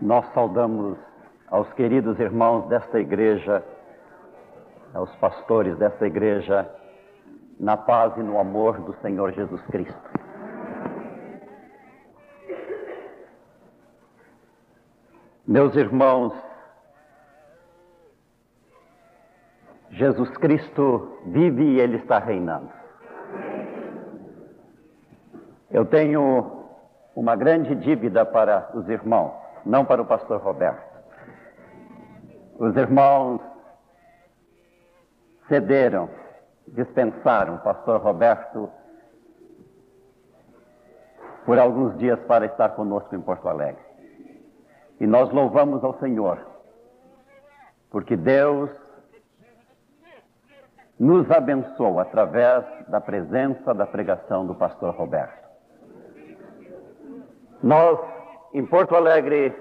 Nós saudamos aos queridos irmãos desta igreja, aos pastores desta igreja, na paz e no amor do Senhor Jesus Cristo. Meus irmãos, Jesus Cristo vive e Ele está reinando. Eu tenho uma grande dívida para os irmãos, não para o pastor Roberto. Os irmãos cederam, dispensaram o pastor Roberto por alguns dias para estar conosco em Porto Alegre. E nós louvamos ao Senhor, porque Deus nos abençoou através da presença da pregação do pastor Roberto. Nós, em Porto Alegre,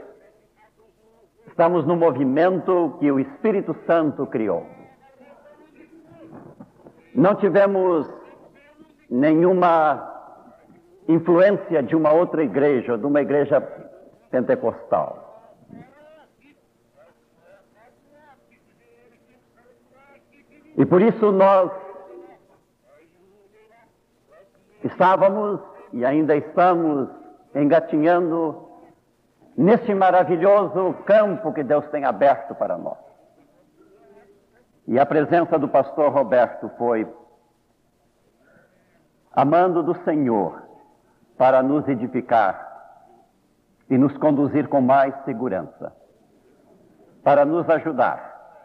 estamos no movimento que o Espírito Santo criou. Não tivemos nenhuma influência de uma outra igreja, de uma igreja pentecostal. E por isso nós estávamos e ainda estamos engatinhando nesse maravilhoso campo que Deus tem aberto para nós. E a presença do pastor Roberto foi amando do Senhor para nos edificar e nos conduzir com mais segurança, para nos ajudar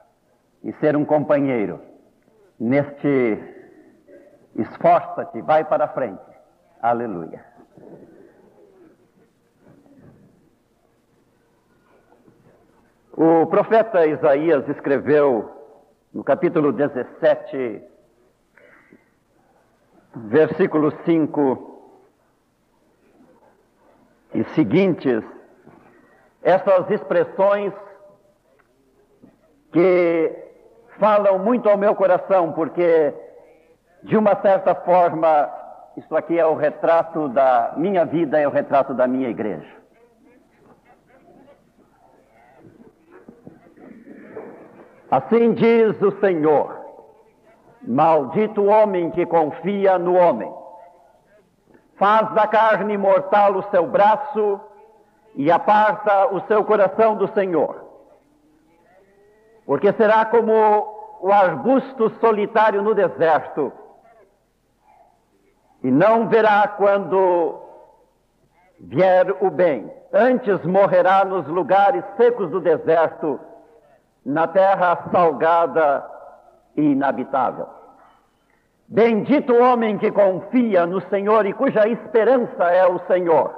e ser um companheiro neste esforça-te, vai para frente. Aleluia. O profeta Isaías escreveu no capítulo 17, versículo 5 e seguintes, essas expressões que falam muito ao meu coração, porque, de uma certa forma, isso aqui é o retrato da minha vida, é o retrato da minha igreja. Assim diz o Senhor: Maldito o homem que confia no homem. Faz da carne mortal o seu braço e aparta o seu coração do Senhor. Porque será como o arbusto solitário no deserto, e não verá quando vier o bem. Antes morrerá nos lugares secos do deserto na terra salgada e inabitável. Bendito o homem que confia no Senhor e cuja esperança é o Senhor.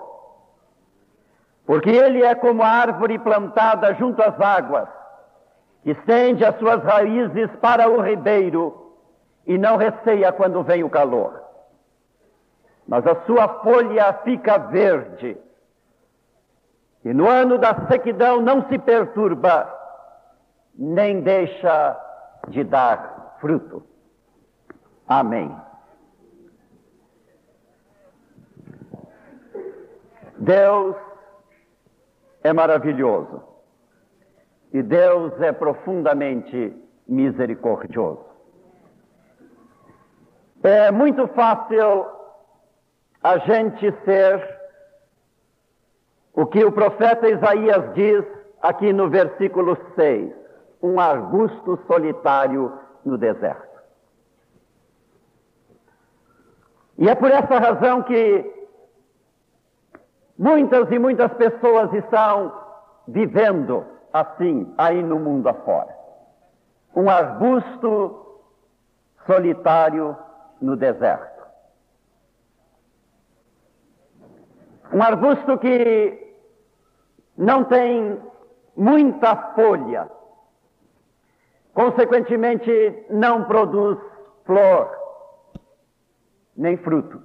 Porque ele é como a árvore plantada junto às águas, estende as suas raízes para o ribeiro e não receia quando vem o calor. Mas a sua folha fica verde, e no ano da sequidão não se perturba, nem deixa de dar fruto. Amém. Deus é maravilhoso e Deus é profundamente misericordioso. É muito fácil a gente ser o que o profeta Isaías diz aqui no versículo 6 um arbusto solitário no deserto. E é por essa razão que muitas e muitas pessoas estão vivendo assim aí no mundo afora. Um arbusto solitário no deserto. Um arbusto que não tem muita folha, consequentemente não produz flor nem fruto.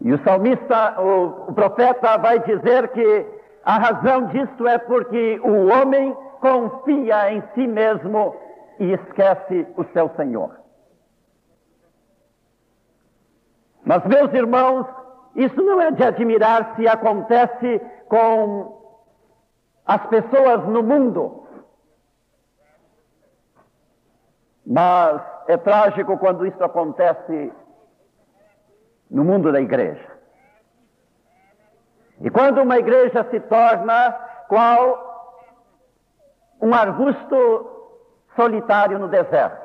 E o salmista, o, o, profeta, vai dizer que a razão disto é porque o homem confia em si mesmo e esquece o seu Senhor. Mas, meus irmãos, Isso não é de admirar se acontece com as pessoas no mundo. Mas é trágico quando isso acontece no mundo da igreja. E quando uma igreja se torna qual um arbusto solitário no deserto.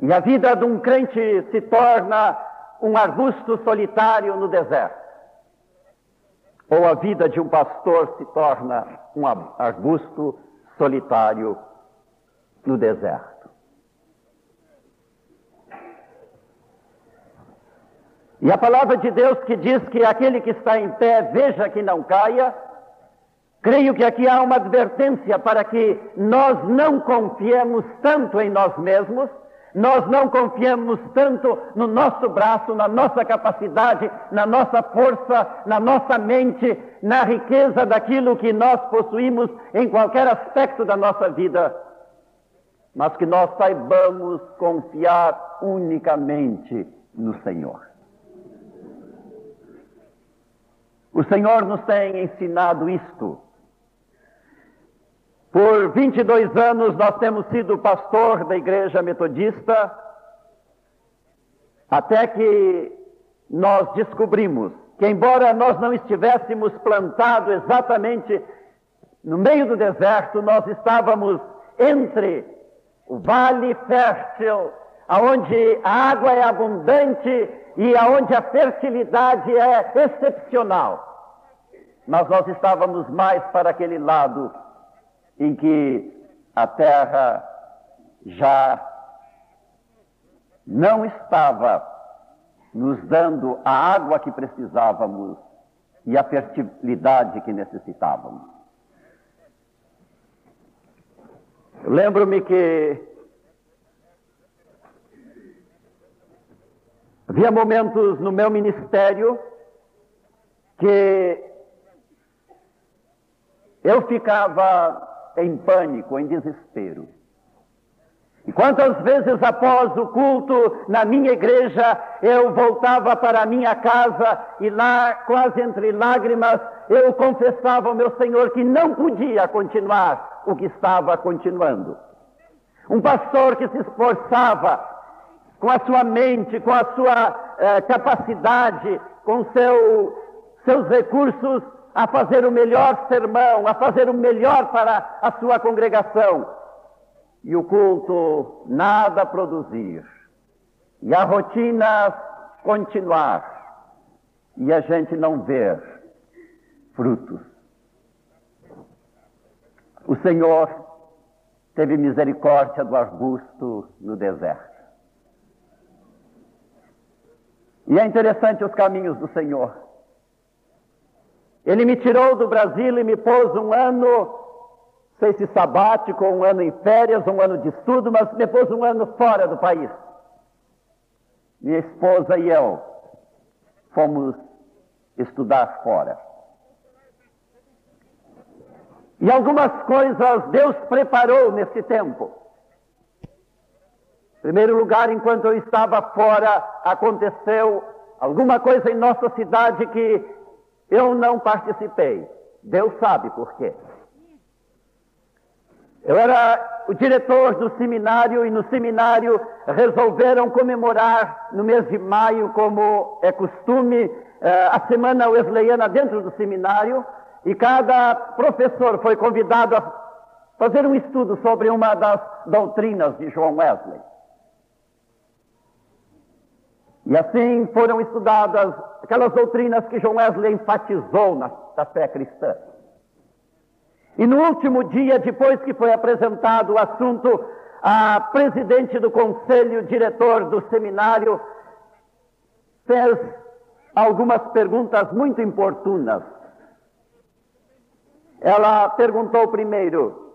E a vida de um crente se torna um arbusto solitário no deserto. Ou a vida de um pastor se torna um arbusto solitário no deserto. E a palavra de Deus que diz que aquele que está em pé, veja que não caia, creio que aqui há uma advertência para que nós não confiemos tanto em nós mesmos, nós não confiamos tanto no nosso braço, na nossa capacidade, na nossa força, na nossa mente, na riqueza daquilo que nós possuímos em qualquer aspecto da nossa vida, mas que nós saibamos confiar unicamente no Senhor. O Senhor nos tem ensinado isto por 22 anos nós temos sido pastor da igreja metodista, até que nós descobrimos que, embora nós não estivéssemos plantados exatamente no meio do deserto, nós estávamos entre o vale fértil, aonde a água é abundante e aonde a fertilidade é excepcional. Mas nós estávamos mais para aquele lado em que a terra já não estava nos dando a água que precisávamos e a fertilidade que necessitávamos. Lembro-me que havia momentos no meu ministério que eu ficava em pânico, em desespero. E quantas vezes após o culto na minha igreja, eu voltava para a minha casa e lá, quase entre lágrimas, eu confessava ao meu Senhor que não podia continuar o que estava continuando. Um pastor que se esforçava com a sua mente, com a sua eh, capacidade, com seu, seus recursos, a fazer o melhor sermão, a fazer o melhor para a sua congregação. E o culto nada produzir. E a rotina continuar. E a gente não ver frutos. O Senhor teve misericórdia do arbusto no deserto. E é interessante os caminhos do Senhor. Ele me tirou do Brasil e me pôs um ano, sei se sabático, um ano em férias, um ano de estudo, mas me pôs um ano fora do país. Minha esposa e eu fomos estudar fora. E algumas coisas Deus preparou nesse tempo. Em primeiro lugar, enquanto eu estava fora, aconteceu alguma coisa em nossa cidade que eu não participei. Deus sabe por quê. Eu era o diretor do seminário e no seminário resolveram comemorar no mês de maio, como é costume, eh, a semana wesleyana dentro do seminário e cada professor foi convidado a fazer um estudo sobre uma das doutrinas de João Wesley. E assim foram estudadas aquelas doutrinas que João Wesley enfatizou na, na fé cristã. E no último dia, depois que foi apresentado o assunto, a presidente do conselho, diretor do seminário, fez algumas perguntas muito importunas. Ela perguntou primeiro: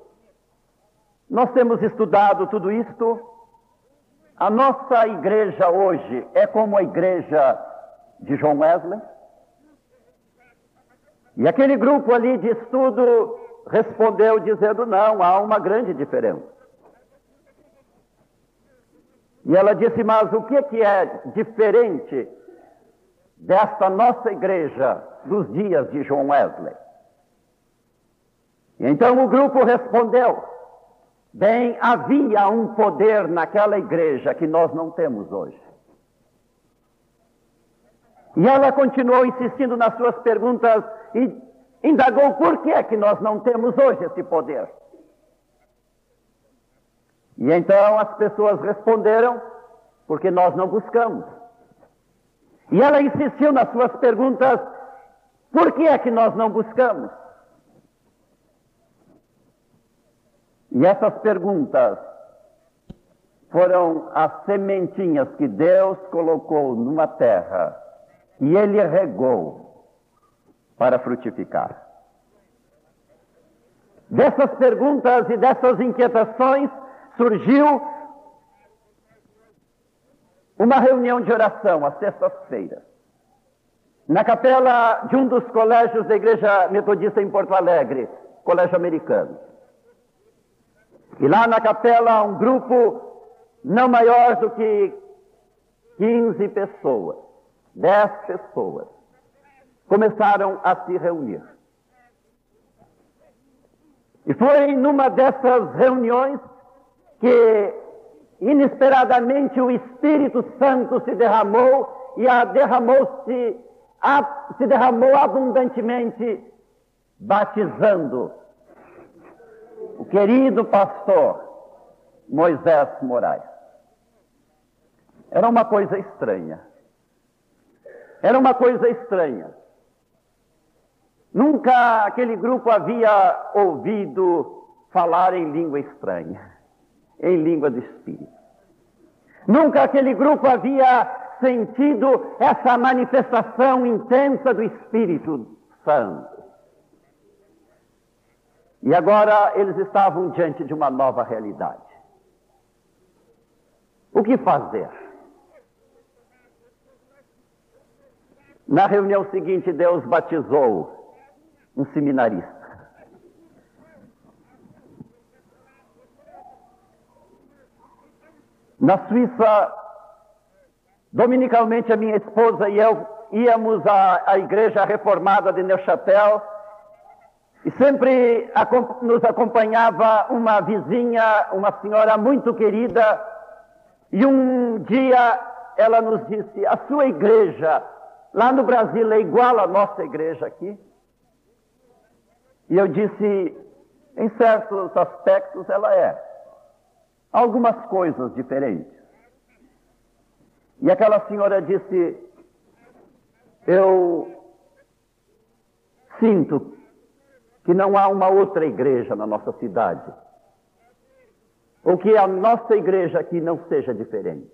Nós temos estudado tudo isto a nossa igreja hoje é como a igreja de John Wesley? E aquele grupo ali de estudo respondeu dizendo: não, há uma grande diferença. E ela disse: mas o que, que é diferente desta nossa igreja dos dias de João Wesley. E então o grupo respondeu: bem, havia um poder naquela igreja que nós não temos hoje. E ela continuou insistindo nas suas perguntas e indagou por que é que nós não temos hoje esse poder. E então as pessoas responderam: porque nós não buscamos. E ela insistiu nas suas perguntas: por que é que nós não buscamos? E essas perguntas foram as sementinhas que Deus colocou numa terra e Ele regou para frutificar. Dessas perguntas e dessas inquietações surgiu uma reunião de oração às sextas-feiras, na capela de um dos colégios da Igreja Metodista em Porto Alegre, Colégio Americano. E lá na capela, um grupo não maior do que 15 pessoas, 10 pessoas, começaram a se reunir. E foi numa dessas reuniões que inesperadamente o Espírito Santo se derramou e a derramou-se se derramou abundantemente, batizando o querido pastor Moisés Moraes. Era uma coisa estranha. Era uma coisa estranha. Nunca aquele grupo havia ouvido falar em língua estranha, em língua do Espírito. Nunca aquele grupo havia sentido essa manifestação intensa do Espírito Santo. E agora eles estavam diante de uma nova realidade. O que fazer? Na reunião seguinte, Deus batizou um seminarista. Na Suíça, dominicalmente, a minha esposa e eu íamos à, à igreja reformada de Neuchâtel e sempre nos acompanhava uma vizinha, uma senhora muito querida, e um dia ela nos disse: a sua igreja lá no Brasil é igual à nossa igreja aqui? E eu disse: em certos aspectos ela é. Algumas coisas diferentes. E aquela senhora disse: eu sinto que não há uma outra igreja na nossa cidade. Ou que a nossa igreja aqui não seja diferente.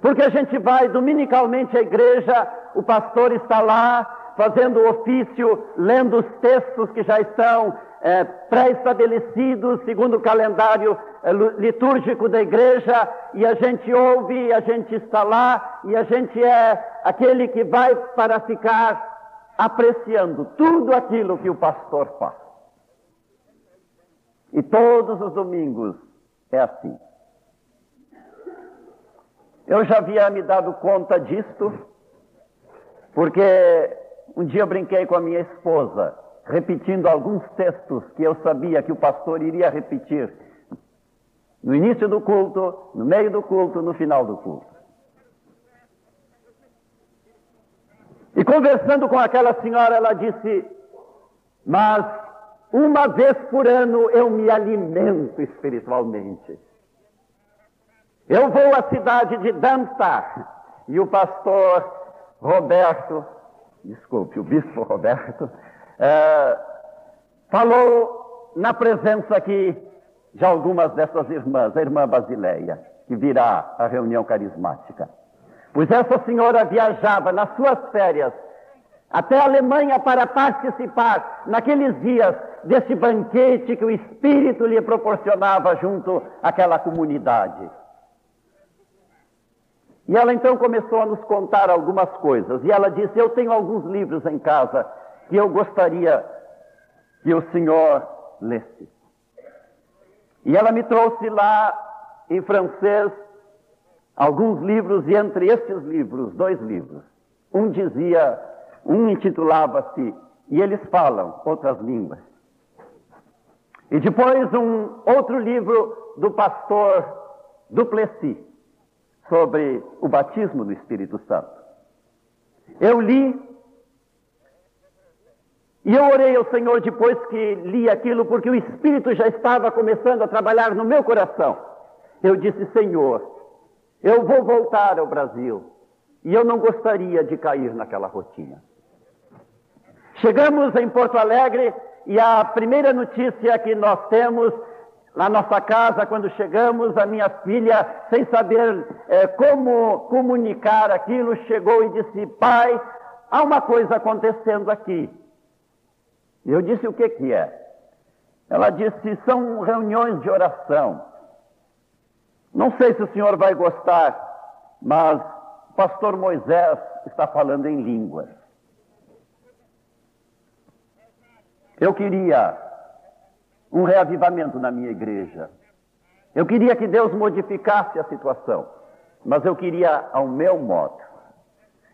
Porque a gente vai dominicalmente à igreja, o pastor está lá fazendo o ofício, lendo os textos que já estão é, pré-estabelecidos segundo o calendário é, litúrgico da igreja, e a gente ouve, a gente está lá, e a gente é aquele que vai para ficar apreciando tudo aquilo que o pastor faz. E todos os domingos é assim. Eu já havia me dado conta disto, porque um dia brinquei com a minha esposa, repetindo alguns textos que eu sabia que o pastor iria repetir no início do culto, no meio do culto, no final do culto. E conversando com aquela senhora, ela disse: Mas uma vez por ano eu me alimento espiritualmente. Eu vou à cidade de Darmstadt e o pastor Roberto, desculpe, o bispo Roberto, é, falou na presença aqui de algumas dessas irmãs, a irmã Basileia, que virá à reunião carismática. Pois essa senhora viajava nas suas férias até a Alemanha para participar naqueles dias desse banquete que o Espírito lhe proporcionava junto àquela comunidade. E ela então começou a nos contar algumas coisas. E ela disse: Eu tenho alguns livros em casa que eu gostaria que o senhor lesse. E ela me trouxe lá em francês alguns livros, e entre estes livros, dois livros, Um dizia, um intitulava-se E Eles Falam Outras Línguas. E depois um outro livro do pastor Duplessis sobre o batismo do Espírito Santo. Eu li e eu orei ao Senhor depois que li aquilo, porque o Espírito já estava começando a trabalhar no meu coração. Eu disse, Senhor, eu vou voltar ao Brasil e eu não gostaria de cair naquela rotina. Chegamos em Porto Alegre e a primeira notícia que nós temos na nossa casa, quando chegamos, a minha filha, sem saber é, como comunicar aquilo, chegou e disse: Pai, há uma coisa acontecendo aqui. Eu disse: O que, que é? Ela disse: São reuniões de oração. Não sei se o senhor vai gostar, mas o pastor Moisés está falando em línguas. Eu queria um reavivamento na minha igreja. Eu queria que Deus modificasse a situação, mas eu queria ao meu modo.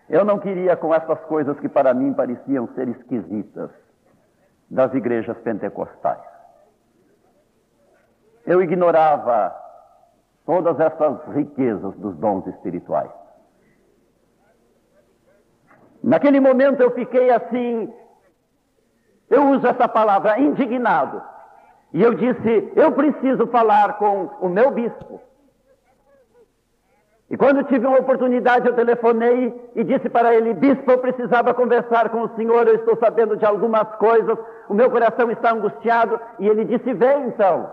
Eu não queria com essas coisas que para mim pareciam ser esquisitas das igrejas pentecostais. Eu ignorava todas essas riquezas dos dons espirituais. Naquele momento eu fiquei assim, eu uso essa palavra, indignado. E eu disse, eu preciso falar com o meu bispo. E quando tive uma oportunidade, eu telefonei e disse para ele: Bispo, eu precisava conversar com o senhor, eu estou sabendo de algumas coisas, o meu coração está angustiado. E ele disse: Vem então.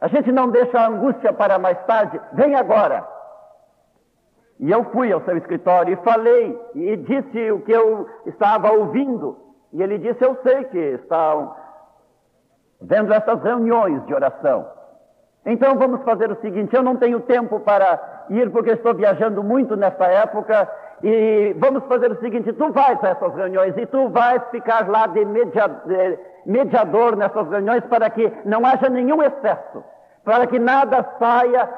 A gente não deixa a angústia para mais tarde, vem agora. E eu fui ao seu escritório e falei, e disse o que eu estava ouvindo. E ele disse: Eu sei que estão vendo essas reuniões de oração. Então vamos fazer o seguinte: eu não tenho tempo para ir porque estou viajando muito nessa época. E vamos fazer o seguinte: tu vais a essas reuniões e tu vais ficar lá de, mediador nessas reuniões para que não haja nenhum excesso, para que nada saia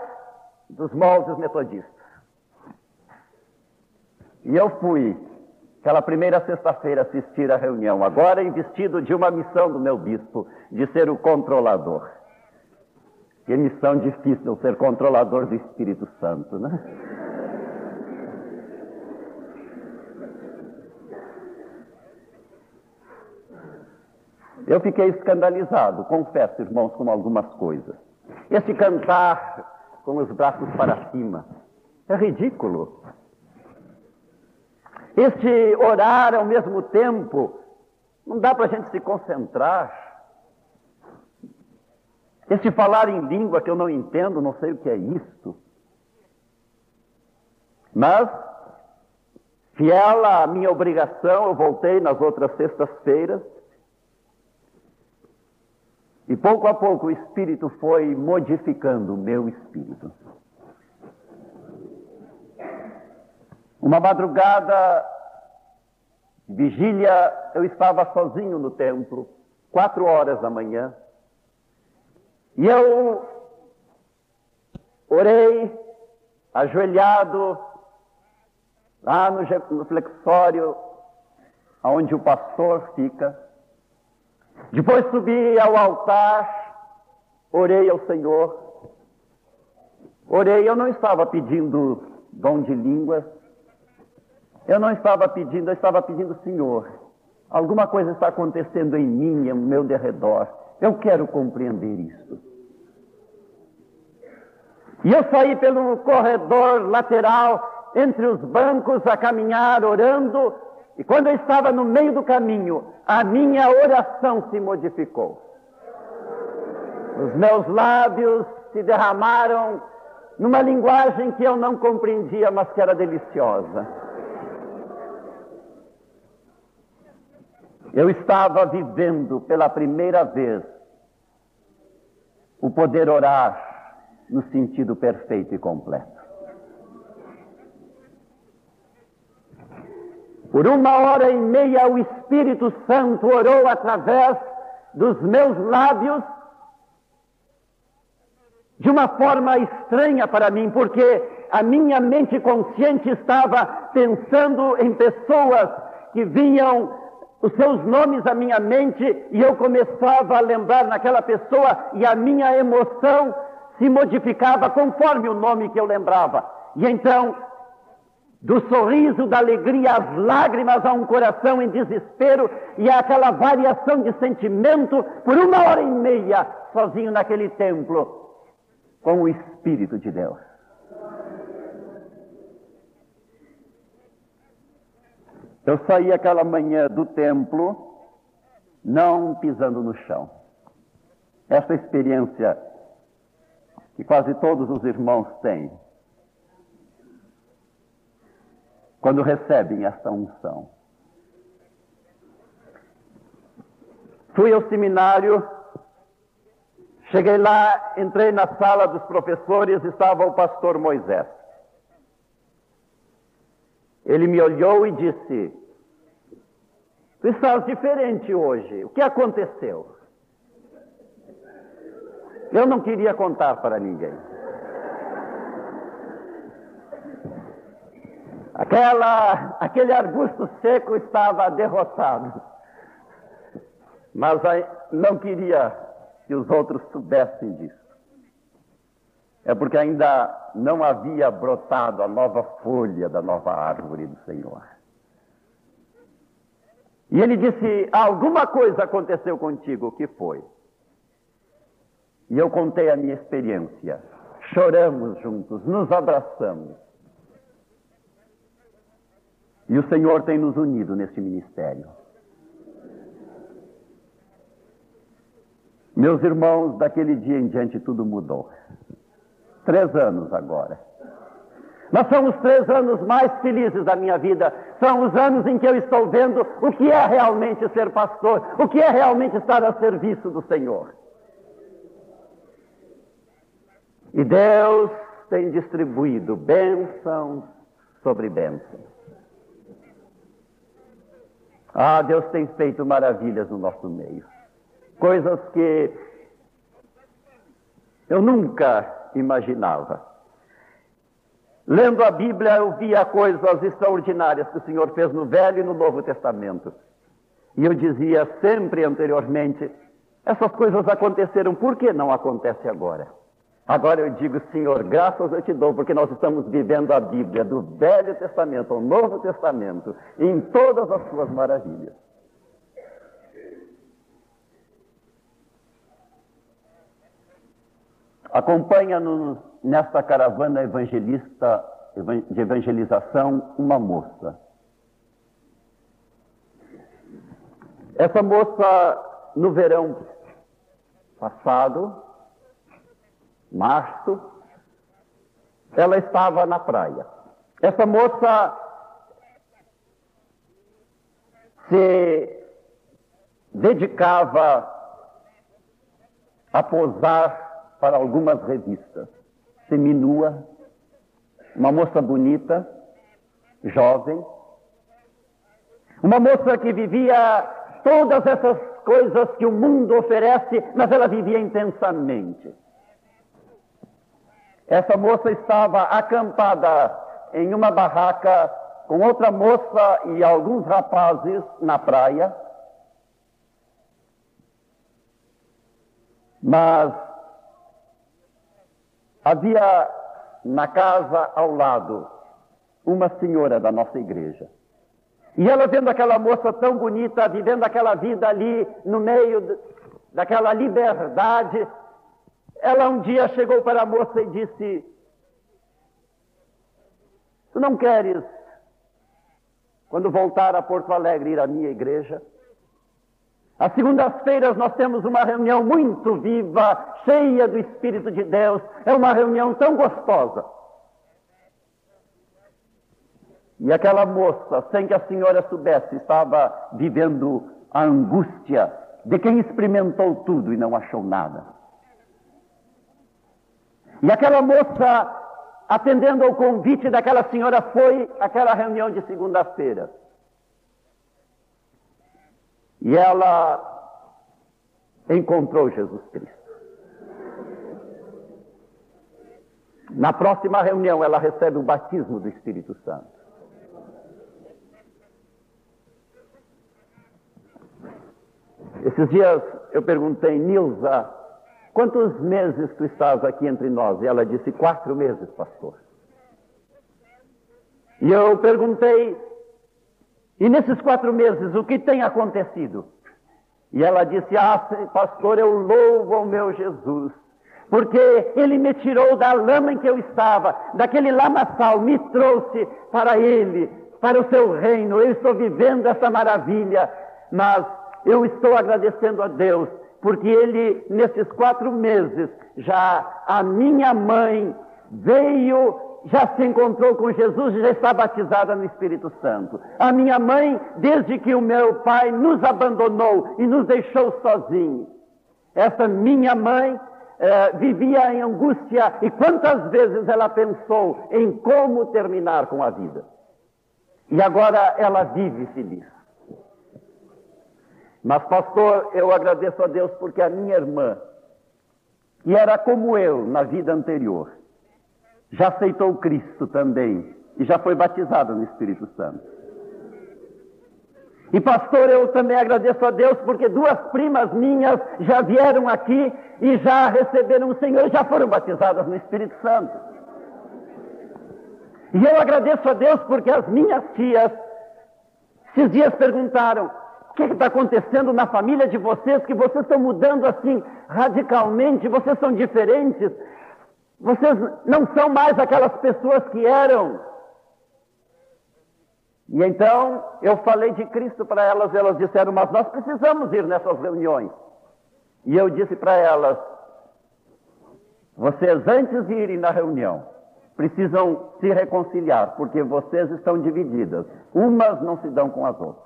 dos moldes metodistas. E eu fui, aquela primeira sexta-feira, assistir à reunião, agora investido de uma missão do meu bispo, de ser o controlador. Que missão difícil ser controlador do Espírito Santo, né? Eu fiquei escandalizado, confesso, irmãos, com algumas coisas. Esse cantar com os braços para cima é ridículo. Esse orar ao mesmo tempo, não dá para a gente se concentrar. Esse falar em língua que eu não entendo, não sei o que é isto. Mas, fiel à minha obrigação, eu voltei nas outras sextas-feiras. E pouco a pouco o Espírito foi modificando o meu espírito. Uma madrugada, vigília, eu estava sozinho no templo, quatro horas da manhã. E eu orei, ajoelhado, lá no, flexório, onde o pastor fica. Depois subi ao altar, orei ao Senhor. Orei, eu não estava pedindo dom de línguas, eu não estava pedindo, eu estava pedindo, Senhor, alguma coisa está acontecendo em mim, ao meu derredor. Eu quero compreender isso. E eu saí pelo corredor lateral, entre os bancos, a caminhar, orando, e quando eu estava no meio do caminho, a minha oração se modificou. Os meus lábios se derramaram numa linguagem que eu não compreendia, mas que era deliciosa. Eu estava vivendo pela primeira vez o poder orar no sentido perfeito e completo. Por uma hora e meia, o Espírito Santo orou através dos meus lábios de uma forma estranha para mim, porque a minha mente consciente estava pensando em pessoas que vinham os seus nomes à minha mente e eu começava a lembrar naquela pessoa e a minha emoção se modificava conforme o nome que eu lembrava. E então, do sorriso, da alegria, as lágrimas a um coração em desespero e aquela variação de sentimento por uma hora e meia, sozinho naquele templo, com o Espírito de Deus. Eu saí aquela manhã do templo, não pisando no chão. Essa experiência que quase todos os irmãos têm quando recebem esta unção. Fui ao seminário, cheguei lá, entrei na sala dos professores, estava o pastor Moisés. Ele me olhou e disse: Tu estás diferente hoje, o que aconteceu? Eu não queria contar para ninguém. Aquela, aquele arbusto seco estava derrotado. Mas não queria que os outros soubessem disso é porque ainda não havia brotado a nova folha da nova árvore do Senhor. E ele disse: Alguma coisa aconteceu contigo, o que foi? E eu contei a minha experiência. Choramos juntos, nos abraçamos. E o Senhor tem nos unido neste ministério. Meus irmãos, daquele dia em diante tudo mudou. Três anos agora. Mas são os três anos mais felizes da minha vida. São os anos em que eu estou vendo o que é realmente ser pastor, o que é realmente estar a serviço do Senhor. E Deus tem distribuído bênçãos sobre bênçãos. Ah, Deus tem feito maravilhas no nosso meio. Coisas que eu nunca imaginava. Lendo a Bíblia, eu via coisas extraordinárias que o Senhor fez no Velho e no Novo Testamento. E eu dizia sempre anteriormente: essas coisas aconteceram, por que não acontece agora? Agora eu digo, Senhor, graças eu te dou, porque nós estamos vivendo a Bíblia do Velho Testamento ao Novo Testamento, em todas as suas maravilhas. Acompanha-nos nesta caravana evangelista de evangelização uma moça. Essa moça, no verão passado, março, ela estava na praia. Essa moça se dedicava a posar para algumas revistas. Seminua, uma moça bonita, jovem, uma moça que vivia todas essas coisas que o mundo oferece, mas ela vivia intensamente. Essa moça estava acampada em uma barraca com outra moça e alguns rapazes na praia. Mas Havia na casa ao lado uma senhora da nossa igreja. E ela vendo aquela moça tão bonita, vivendo aquela vida ali no meio daquela liberdade, ela um dia chegou para a moça e disse: Tu não queres, quando voltar a Porto Alegre, ir à minha igreja? Às segundas-feiras nós temos uma reunião muito viva, cheia do Espírito de Deus. É uma reunião tão gostosa. E aquela moça, sem que a senhora soubesse, estava vivendo a angústia de quem experimentou tudo e não achou nada. E aquela moça, atendendo ao convite daquela senhora, foi àquela reunião de segunda-feira. E ela encontrou Jesus Cristo. Na próxima reunião, ela recebe o batismo do Espírito Santo. Esses dias eu perguntei, Nilza, quantos meses tu estás aqui entre nós? E ela disse, quatro meses, pastor. E eu perguntei, e nesses quatro meses, o que tem acontecido? E ela disse, ah, pastor, eu louvo ao meu Jesus, porque ele me tirou da lama em que eu estava, daquele lamaçal, me trouxe para ele, para o seu reino. Eu estou vivendo essa maravilha, mas eu estou agradecendo a Deus, porque ele, nesses quatro meses, já a minha mãe veio já se encontrou com Jesus e já está batizada no Espírito Santo. A minha mãe, desde que o meu pai nos abandonou e nos deixou sozinhos, essa minha mãe eh, vivia em angústia e quantas vezes ela pensou em como terminar com a vida. E agora ela vive feliz. Mas, pastor, eu agradeço a Deus porque a minha irmã, que era como eu na vida anterior, já aceitou Cristo também e já foi batizado no Espírito Santo. E pastor, eu também agradeço a Deus porque duas primas minhas já vieram aqui e já receberam o Senhor, já foram batizadas no Espírito Santo. E eu agradeço a Deus porque as minhas tias, esses dias perguntaram: que está acontecendo na família de vocês? Que vocês estão mudando assim radicalmente, vocês são diferentes. Vocês não são mais aquelas pessoas que eram. E então eu falei de Cristo para elas, elas disseram, mas nós precisamos ir nessas reuniões. E eu disse para elas, vocês antes de irem na reunião, precisam se reconciliar, porque vocês estão divididas. Umas não se dão com as outras.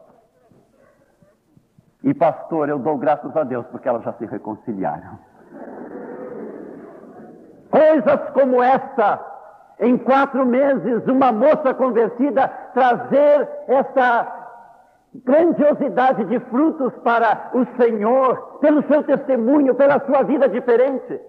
E pastor, eu dou graças a Deus porque elas já se reconciliaram. Coisas como essa, em quatro meses, uma moça convertida trazer essa grandiosidade de frutos para o Senhor, pelo seu testemunho, pela sua vida diferente.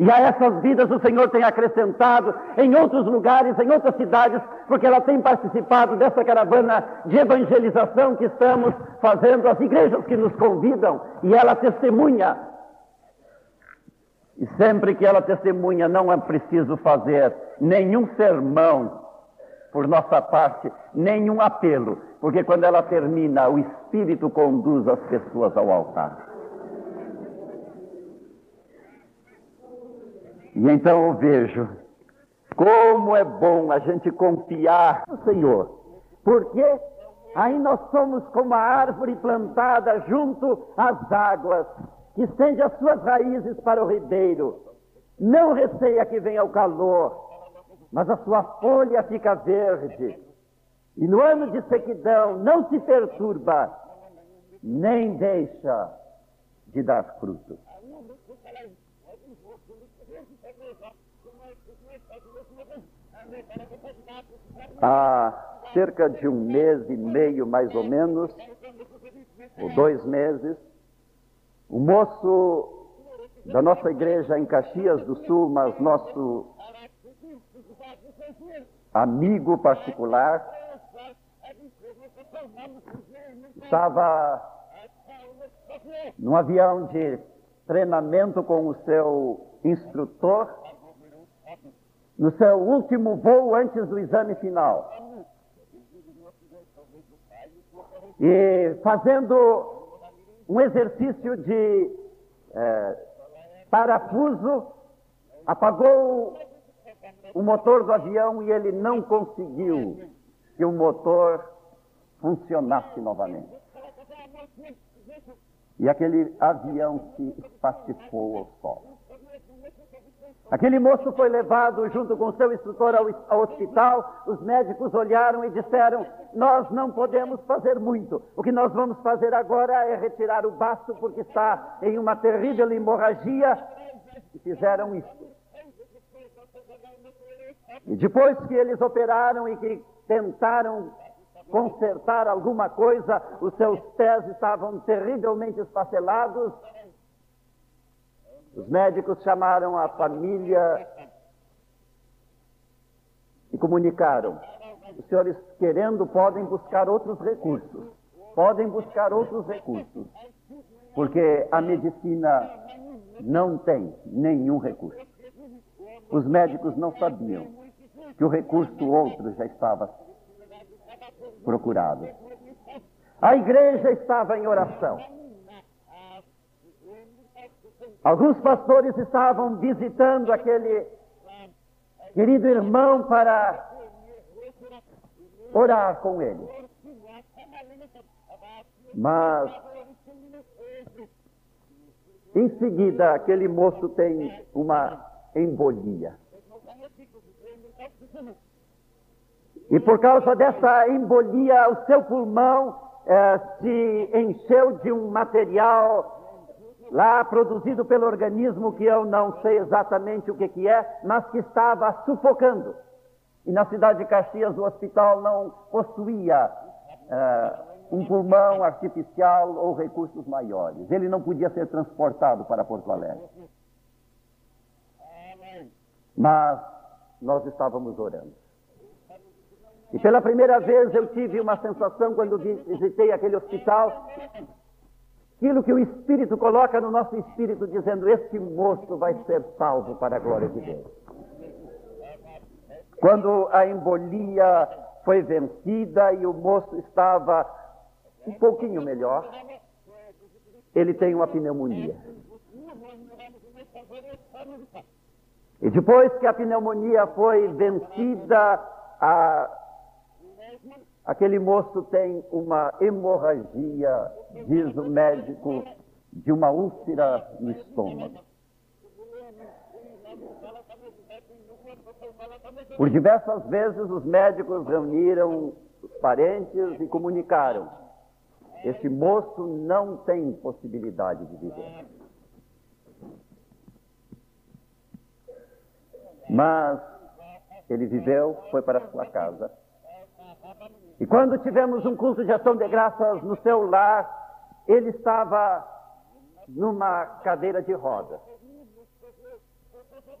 E a essas vidas o Senhor tem acrescentado em outros lugares, em outras cidades, porque ela tem participado dessa caravana de evangelização que estamos fazendo, as igrejas que nos convidam, e ela testemunha e sempre que ela testemunha, não é preciso fazer nenhum sermão por nossa parte, nenhum apelo, porque quando ela termina, o Espírito conduz as pessoas ao altar. E então eu vejo como é bom a gente confiar no Senhor, porque aí nós somos como a árvore plantada junto às águas, que estende as suas raízes para o ribeiro. Não receia que venha o calor, mas a sua folha fica verde. E no ano de sequidão não se perturba, nem deixa de dar fruto. Há cerca de um mês e meio, mais ou menos, ou dois meses, o moço da nossa igreja em Caxias do Sul, mas nosso amigo particular, estava num avião de treinamento com o seu instrutor, no seu último voo antes do exame final. E fazendo um exercício de é, parafuso, apagou o motor do avião e ele não conseguiu que o motor funcionasse novamente. E aquele avião se espatifou ao solo. Aquele moço foi levado junto com seu instrutor ao, hospital. Os médicos olharam e disseram: Nós não podemos fazer muito. O que nós vamos fazer agora é retirar o baço, porque está em uma terrível hemorragia. E fizeram isso. E depois que eles operaram e que tentaram consertar alguma coisa, os seus pés estavam terrivelmente esfacelados Os médicos chamaram a família e comunicaram: os senhores, querendo, podem buscar outros recursos. Podem buscar outros recursos. Porque a medicina não tem nenhum recurso. Os médicos não sabiam que o recurso outro já estava procurado. A igreja estava em oração. Alguns pastores estavam visitando aquele querido irmão para orar com ele. Mas, em seguida, aquele moço tem uma embolia. E por causa dessa embolia, o seu pulmão eh, se encheu de um material lá produzido pelo organismo que eu não sei exatamente o que, que é, mas que estava sufocando. E na cidade de Caxias o hospital não possuía uh, um pulmão artificial ou recursos maiores. Ele não podia ser transportado para Porto Alegre. Mas nós estávamos orando. E pela primeira vez eu tive uma sensação quando visitei aquele hospital aquilo que o Espírito coloca no nosso espírito, dizendo: Este moço vai ser salvo para a glória de Deus. Quando a embolia foi vencida e o moço estava um pouquinho melhor, ele tem uma pneumonia. E depois que a pneumonia foi vencida, a Aquele moço tem uma hemorragia, diz o médico, de uma úlcera no estômago. Por diversas vezes os médicos reuniram os parentes e comunicaram: este moço não tem possibilidade de viver. Mas ele viveu, foi para sua casa e quando tivemos um culto de ação de graças no seu lar, ele estava numa cadeira de rodas.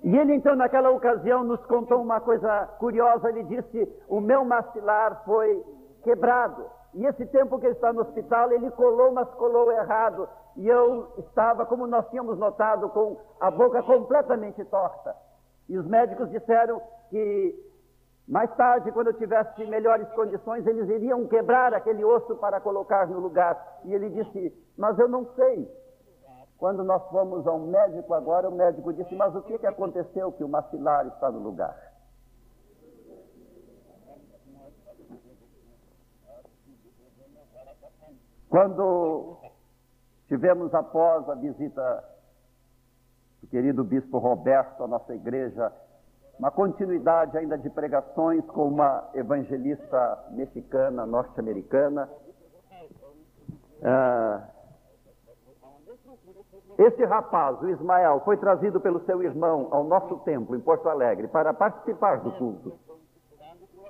E ele então, naquela ocasião, nos contou uma coisa curiosa. Ele disse: O meu maxilar foi quebrado. E esse tempo que ele está no hospital, ele colou, mas colou errado. E eu estava, como nós tínhamos notado, com a boca completamente torta. E os médicos disseram que mais tarde, quando eu tivesse melhores condições, eles iriam quebrar aquele osso para colocar no lugar. E ele disse: Mas eu não sei. Quando nós fomos ao médico agora, o médico disse: Mas o que, que aconteceu que o maxilar está no lugar? Quando tivemos após a visita do querido bispo Roberto à nossa igreja, uma continuidade ainda de pregações com uma evangelista mexicana, norte-americana. Ah, esse rapaz, o Ismael, foi trazido pelo seu irmão ao nosso templo em Porto Alegre para participar do culto.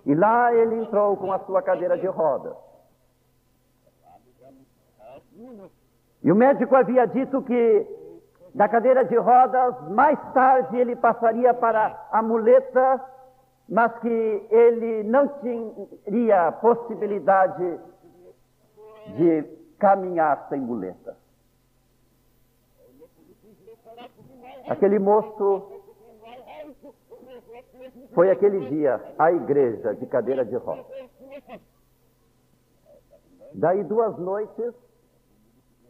E lá ele entrou com a sua cadeira de rodas. E o médico havia dito que da cadeira de rodas, mais tarde ele passaria para a muleta, mas que ele não teria possibilidade de caminhar sem muleta. Aquele moço foi aquele dia à igreja de cadeira de rodas. Daí duas noites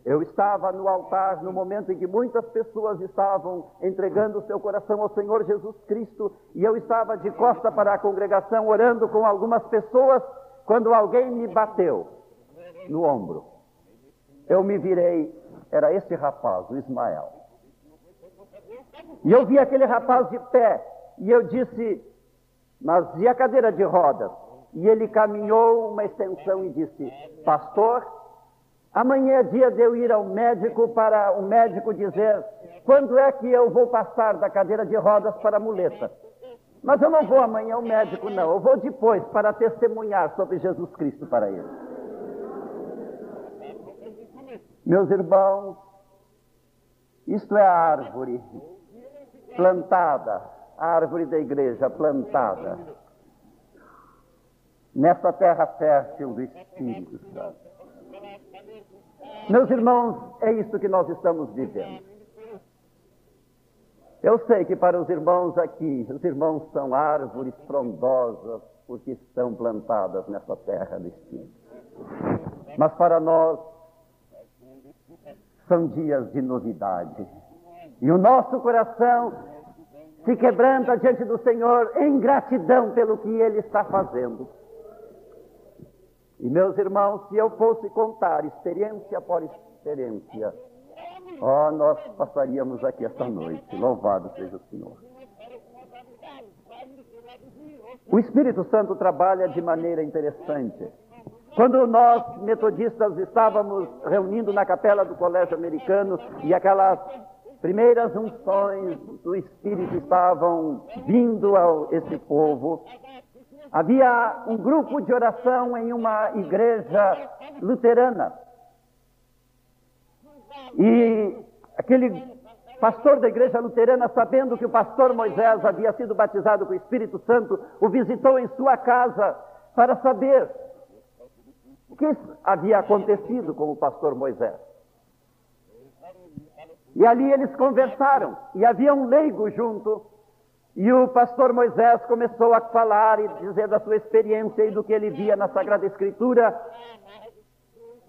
eu estava no altar no momento em que muitas pessoas estavam entregando o seu coração ao Senhor Jesus Cristo e eu estava de costa para a congregação orando com algumas pessoas quando alguém me bateu no ombro. Eu me virei, era esse rapaz, o Ismael. E eu vi aquele rapaz de pé e eu disse: Mas e a cadeira de rodas? E ele caminhou uma extensão e disse: Pastor, Amanhã é dia de eu ir ao médico para o médico dizer quando é que eu vou passar da cadeira de rodas para a muleta. Mas eu não vou amanhã ao médico, não. Eu vou depois para testemunhar sobre Jesus Cristo para ele. Meus irmãos, Isto é a árvore plantada, a árvore da igreja plantada nessa terra fértil do Espírito Santo. Meus irmãos, é isso que nós estamos vivendo. Eu sei que para os irmãos aqui, os irmãos são árvores frondosas porque estão plantadas nessa terra do Espírito. Mas para nós, são dias de novidade. E o nosso coração se quebranta diante do Senhor em gratidão pelo que Ele está fazendo. E meus irmãos, se eu fosse contar experiência por experiência, ó, oh, nós passaríamos aqui esta noite. Louvado seja o Senhor. O Espírito Santo trabalha de maneira interessante. Quando nós, metodistas, estávamos reunindo na capela do Colégio Americano e aquelas primeiras unções do Espírito estavam vindo a esse povo, Havia um grupo de oração em uma igreja luterana. E aquele pastor da igreja luterana, sabendo que o pastor Moisés havia sido batizado com o Espírito Santo, o visitou em sua casa para saber o que havia acontecido com o pastor Moisés. E ali eles conversaram, e havia um leigo junto, e o pastor Moisés começou a falar e dizer da sua experiência e do que ele via na Sagrada Escritura.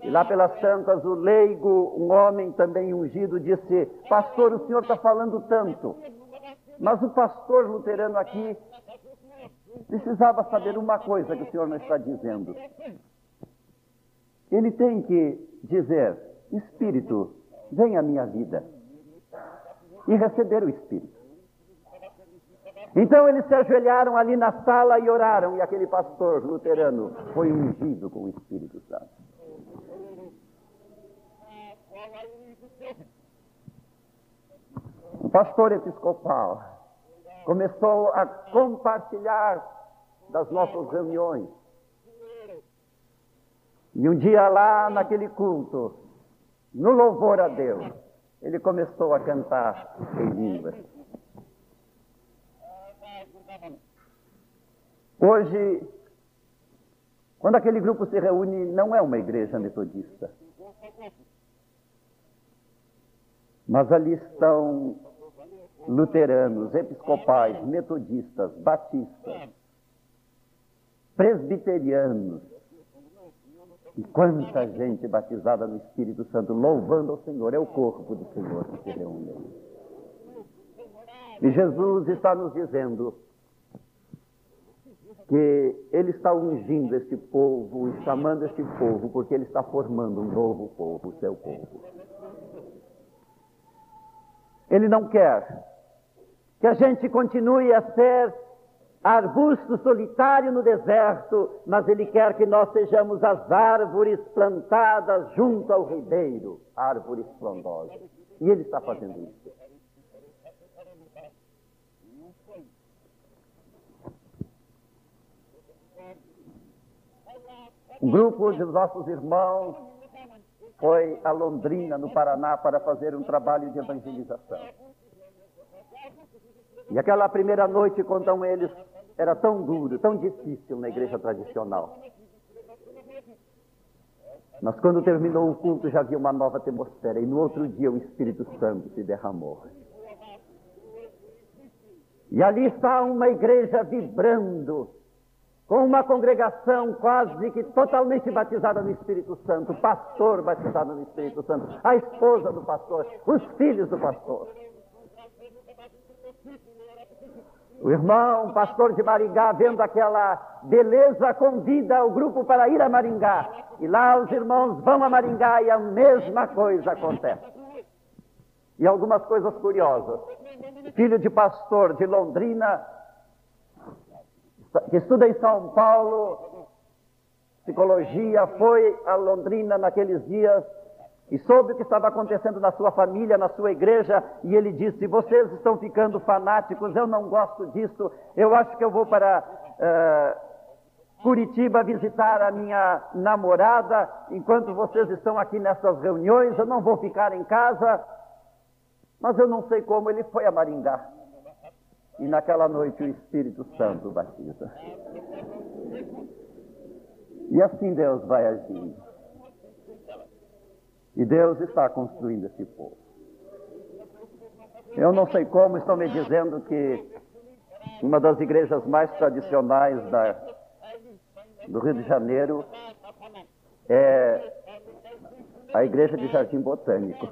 E lá pelas tantas, o leigo, um homem também ungido, disse: Pastor, o senhor está falando tanto. Mas o pastor luterano aqui precisava saber uma coisa que o senhor não está dizendo. Ele tem que dizer: Espírito, vem à minha vida. E receber o Espírito. Então eles se ajoelharam ali na sala e oraram, e aquele pastor luterano foi ungido com o Espírito Santo. O pastor episcopal começou a compartilhar das nossas reuniões. E um dia lá naquele culto, no louvor a Deus, ele começou a cantar em línguas. Hoje, quando aquele grupo se reúne, não é uma igreja metodista. Mas ali estão luteranos, episcopais, metodistas, batistas, presbiterianos. E quanta gente batizada no Espírito Santo, louvando ao Senhor. É o corpo do Senhor que se reúne. E Jesus está nos dizendo: que Ele está ungindo este povo chamando este povo, porque Ele está formando um novo povo, o seu povo. Ele não quer que a gente continue a ser arbusto solitário no deserto, mas Ele quer que nós sejamos as árvores plantadas junto ao ribeiro, árvores frondosas. E Ele está fazendo isso. Um grupo dos nossos irmãos foi a Londrina, no Paraná, para fazer um trabalho de evangelização. E aquela primeira noite, contam eles, era tão duro, tão difícil na igreja tradicional. Mas quando terminou o culto já havia uma nova atmosfera e no outro dia o Espírito Santo se derramou. E ali está uma igreja vibrando, com uma congregação quase que totalmente batizada no Espírito Santo, pastor batizado no Espírito Santo, a esposa do pastor, os filhos do pastor. O irmão, pastor de Maringá, vendo aquela beleza, convida o grupo para ir a Maringá. E lá os irmãos vão a Maringá e a mesma coisa acontece. E algumas coisas curiosas. Filho de pastor de Londrina, que estuda em São Paulo, psicologia, foi a Londrina naqueles dias e soube o que estava acontecendo na sua família, na sua igreja, e ele disse: Vocês estão ficando fanáticos, eu não gosto disso, eu acho que eu vou para uh, Curitiba visitar a minha namorada, enquanto vocês estão aqui nessas reuniões, eu não vou ficar em casa. Mas eu não sei como ele foi a Maringá. E naquela noite o Espírito Santo batiza. E assim Deus vai agindo. E Deus está construindo esse povo. Eu não sei como, estão me dizendo que uma das igrejas mais tradicionais da, do Rio de Janeiro é a igreja de Jardim Botânico.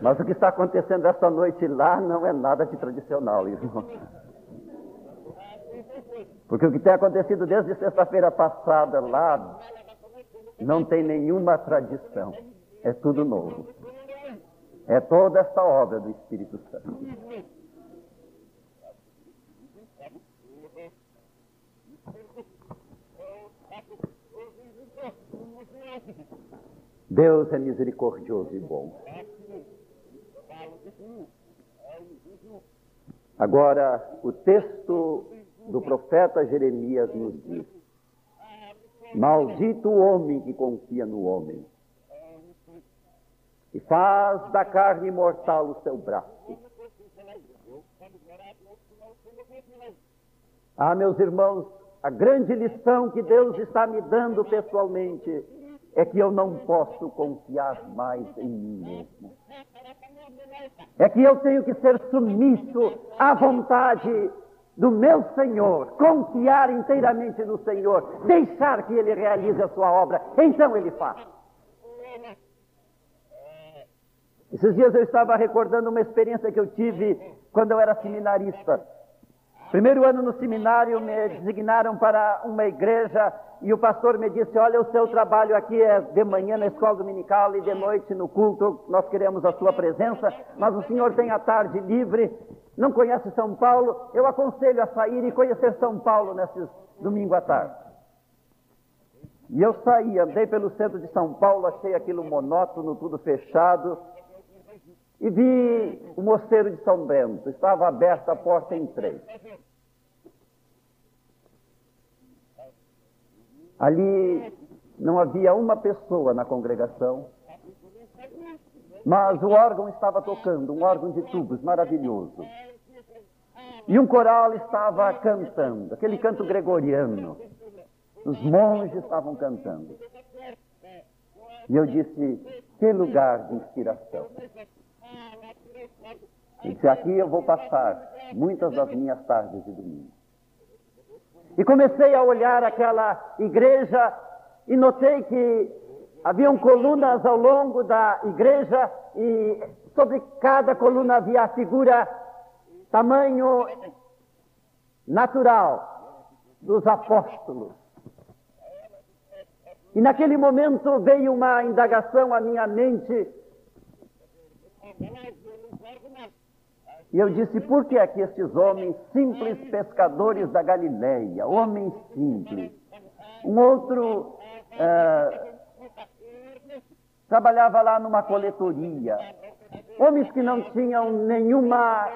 Mas o que está acontecendo esta noite lá não é nada de tradicional, irmão. Porque o que tem acontecido desde sexta-feira passada lá não tem nenhuma tradição. É tudo novo. É toda esta obra do Espírito Santo. Deus é misericordioso e bom. Agora, o texto do profeta Jeremias nos diz: Maldito o homem que confia no homem e faz da carne mortal o seu braço. Ah, meus irmãos, a grande lição que Deus está me dando pessoalmente é que eu não posso confiar mais em mim mesmo. É que eu tenho que ser submisso à vontade do meu Senhor, confiar inteiramente no Senhor, deixar que Ele realize a sua obra, então Ele faz. Esses dias eu estava recordando uma experiência que eu tive quando eu era seminarista. Primeiro ano no seminário, me designaram para uma igreja e o pastor me disse: Olha, o seu trabalho aqui é de manhã na escola dominical e de noite no culto. Nós queremos a sua presença, mas o senhor tem a tarde livre. Não conhece São Paulo? Eu aconselho a sair e conhecer São Paulo nesses domingo à tarde. E eu saí, andei pelo centro de São Paulo, achei aquilo monótono, tudo fechado. E vi o mosteiro de São Bento, estava aberta a porta, entrei. Ali não havia uma pessoa na congregação, mas o órgão estava tocando, um órgão de tubos maravilhoso. E um coral estava cantando, aquele canto gregoriano. Os monges estavam cantando. E eu disse: que lugar de inspiração. E disse: aqui eu vou passar muitas das minhas tardes de domingo. E comecei a olhar aquela igreja e notei que haviam colunas ao longo da igreja e sobre cada coluna havia a figura tamanho natural dos apóstolos. E naquele momento veio uma indagação à minha mente e eu disse: por que é que estes homens, simples pescadores da Galileia, homens simples, um outro uh, trabalhava lá numa coletoria, homens que não tinham nenhuma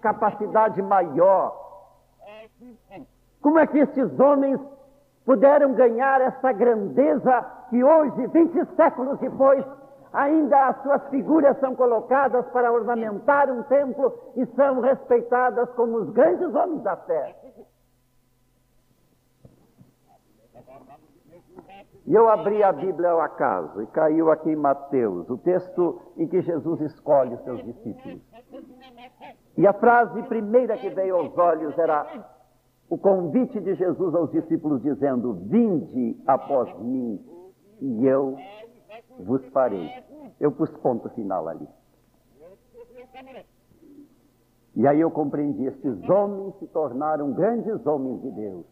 capacidade maior, como é que estes homens puderam ganhar essa grandeza que hoje, 20 séculos depois, ainda as suas figuras são colocadas para ornamentar um templo e são respeitadas como os grandes homens da fé. E eu abri a Bíblia ao acaso e caiu aqui em Mateus, o texto em que Jesus escolhe os seus discípulos. E a frase primeira que veio aos olhos era o convite de Jesus aos discípulos, dizendo: Vinde após mim, e eu vos farei. Eu pus ponto final ali. E aí eu compreendi: estes homens se tornaram grandes homens de Deus.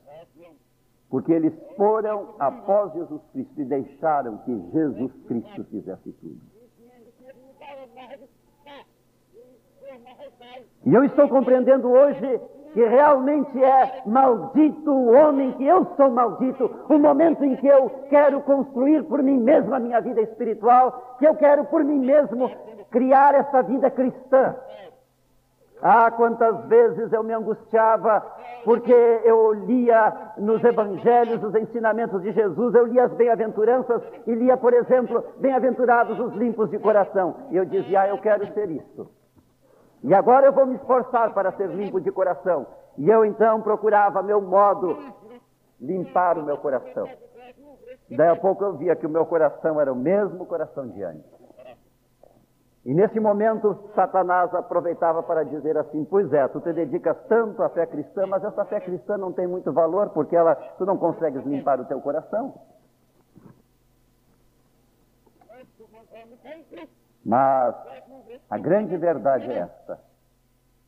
Porque eles foram após Jesus Cristo e deixaram que Jesus Cristo fizesse tudo. E eu estou compreendendo hoje que realmente é maldito o homem que eu sou maldito, o momento em que eu quero construir por mim mesmo a minha vida espiritual, que eu quero por mim mesmo criar essa vida cristã. Ah, quantas vezes eu me angustiava porque eu lia nos evangelhos os ensinamentos de Jesus, eu lia as bem-aventuranças e lia, por exemplo, bem-aventurados os limpos de coração. E eu dizia, ah, eu quero ser isso. E agora eu vou me esforçar para ser limpo de coração. E eu então procurava meu modo limpar o meu coração. Daí a pouco eu via que o meu coração era o mesmo coração de antes. E nesse momento, Satanás aproveitava para dizer assim: Pois é, tu te dedicas tanto à fé cristã, mas essa fé cristã não tem muito valor porque ela, tu não consegues limpar o teu coração. Mas a grande verdade é esta: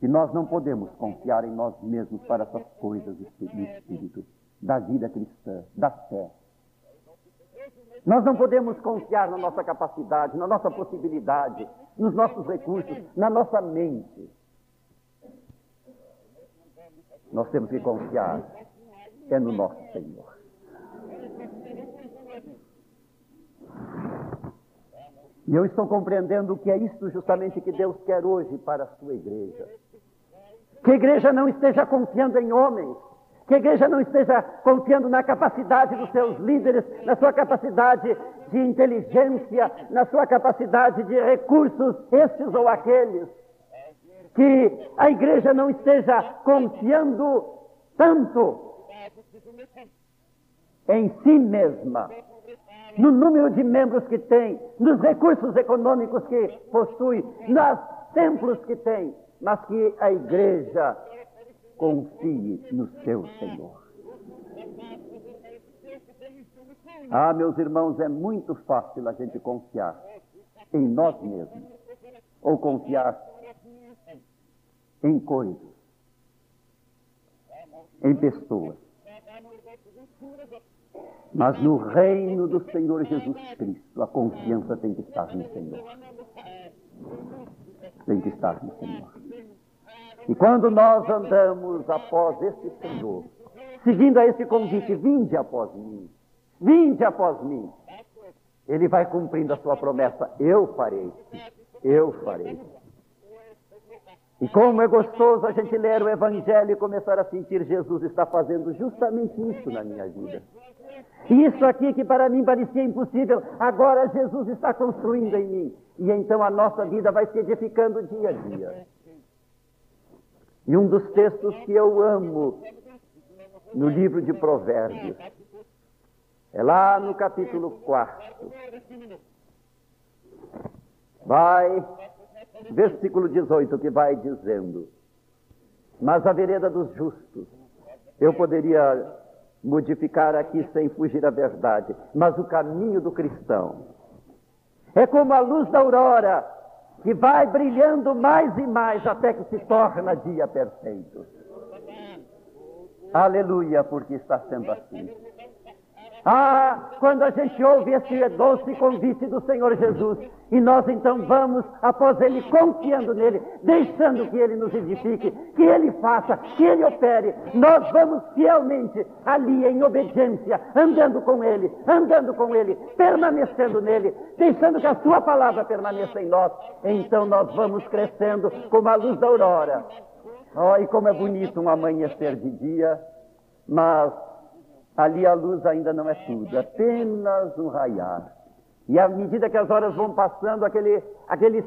que nós não podemos confiar em nós mesmos para essas coisas do Espírito, da vida cristã, da fé. Nós não podemos confiar na nossa capacidade, na nossa possibilidade, nos nossos recursos, na nossa mente. Nós temos que confiar é no nosso Senhor. E eu estou compreendendo que é isto justamente que Deus quer hoje para a sua igreja. Que a igreja não esteja confiando em homens, que a igreja não esteja confiando na capacidade dos seus líderes, na sua capacidade de inteligência, na sua capacidade de recursos, estes ou aqueles. Que a igreja não esteja confiando tanto em si mesma, no número de membros que tem, nos recursos econômicos que possui, nos templos que tem, mas que a igreja confie no seu Senhor. Ah, meus irmãos, é muito fácil a gente confiar em nós mesmos ou confiar em coisas, em pessoas. Mas no reino do Senhor Jesus Cristo, a confiança tem que estar no Senhor. Tem que estar no Senhor. E quando nós andamos após este Senhor, seguindo a esse convite, vinde após mim, vinde após mim, ele vai cumprindo a sua promessa: eu farei, eu farei. E como é gostoso a gente ler o Evangelho e começar a sentir Jesus está fazendo justamente isso na minha vida. Isso aqui que para mim parecia impossível, agora Jesus está construindo em mim. E então a nossa vida vai se edificando dia a dia. E um dos textos que eu amo no livro de Provérbios é lá no capítulo 4. Vai, versículo 18, que vai dizendo: Mas a vereda dos justos, eu poderia modificar aqui sem fugir à verdade, mas o caminho do cristão é como a luz da aurora que vai brilhando mais e mais até que se torna dia perfeito. Aleluia, porque está sendo assim. Ah, quando a gente ouve esse doce convite do Senhor Jesus, e nós então vamos após Ele, confiando nele, deixando que Ele nos edifique, que Ele faça, que Ele opere, nós vamos fielmente ali em obediência, andando com Ele, andando com Ele, permanecendo nele, deixando que a Sua palavra permaneça em nós. Então nós vamos crescendo como a luz da aurora. Oh, e como é bonito um amanhecer de dia, mas ali a luz ainda não é tudo, apenas um raiar. E à medida que as horas vão passando, aquele, aquele,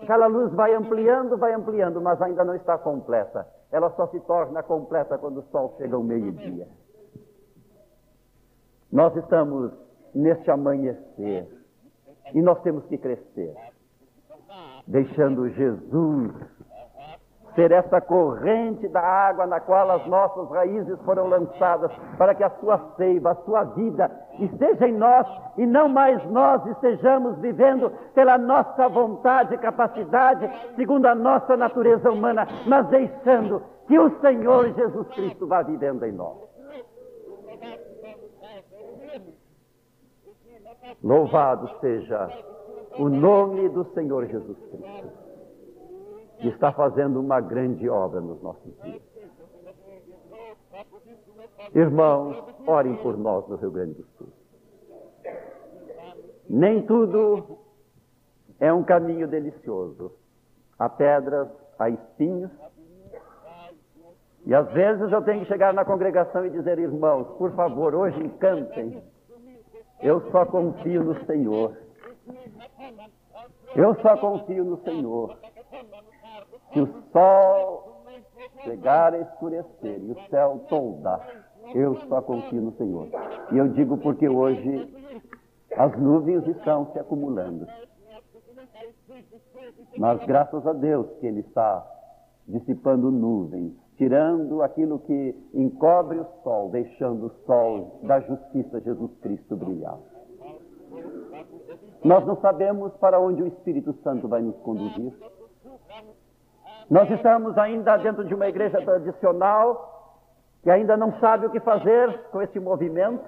aquela luz vai ampliando, vai ampliando, mas ainda não está completa. Ela só se torna completa quando o sol chega ao meio-dia. Nós estamos neste amanhecer e nós temos que crescer, deixando Jesus ser essa corrente da água na qual as nossas raízes foram lançadas, para que a sua seiva, a sua vida esteja em nós e não mais nós estejamos vivendo pela nossa vontade e capacidade, segundo a nossa natureza humana, mas deixando que o Senhor Jesus Cristo vá vivendo em nós. Louvado seja o nome do Senhor Jesus Cristo que está fazendo uma grande obra nos nossos dias. Irmãos, orem por nós no Rio Grande do Sul. Nem tudo é um caminho delicioso. Há pedras, há espinhos. E às vezes eu tenho que chegar na congregação e dizer, irmãos, por favor, hoje encantem. Eu só confio no Senhor. Eu só confio no Senhor. Se o sol chegar a escurecer e o céu toldar, eu só confio no Senhor. E eu digo porque hoje as nuvens estão se acumulando. Mas graças a Deus que Ele está dissipando nuvens, tirando aquilo que encobre o sol, deixando o sol da justiça Jesus Cristo brilhar. Nós não sabemos para onde o Espírito Santo vai nos conduzir. Nós estamos ainda dentro de uma igreja tradicional que ainda não sabe o que fazer com esse movimento.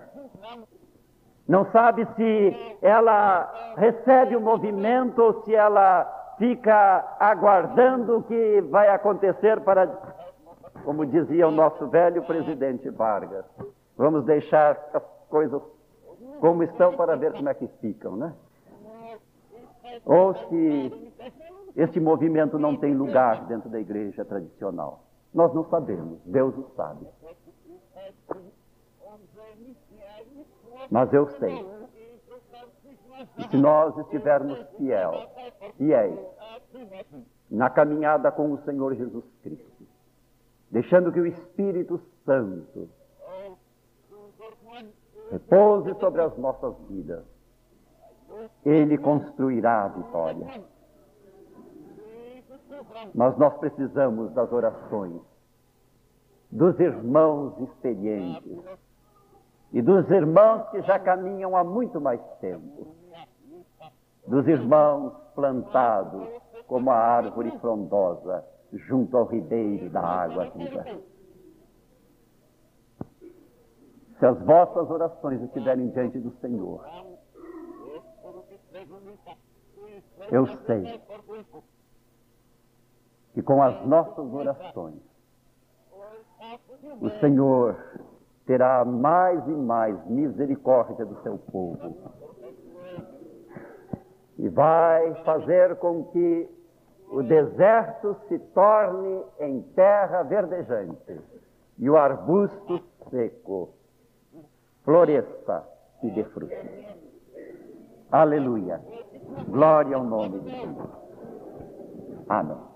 Não sabe se ela recebe o movimento ou se ela fica aguardando o que vai acontecer para, como dizia o nosso velho presidente Vargas, vamos deixar as coisas como estão para ver como é que ficam, né? Ou se este movimento não tem lugar dentro da igreja tradicional. Nós não sabemos, Deus o sabe. Mas eu sei. E se nós estivermos fiel, fiéis na caminhada com o Senhor Jesus Cristo, deixando que o Espírito Santo repouse sobre as nossas vidas, ele construirá a vitória. Mas nós precisamos das orações dos irmãos experientes e dos irmãos que já caminham há muito mais tempo, dos irmãos plantados como a árvore frondosa junto ao ribeiro da água viva. Se as vossas orações estiverem diante do Senhor, eu sei que com as nossas orações, o Senhor terá mais e mais misericórdia do seu povo. E vai fazer com que o deserto se torne em terra verdejante e o arbusto seco floresça e dê frutos. Aleluia. Glória ao nome de Deus. Amém.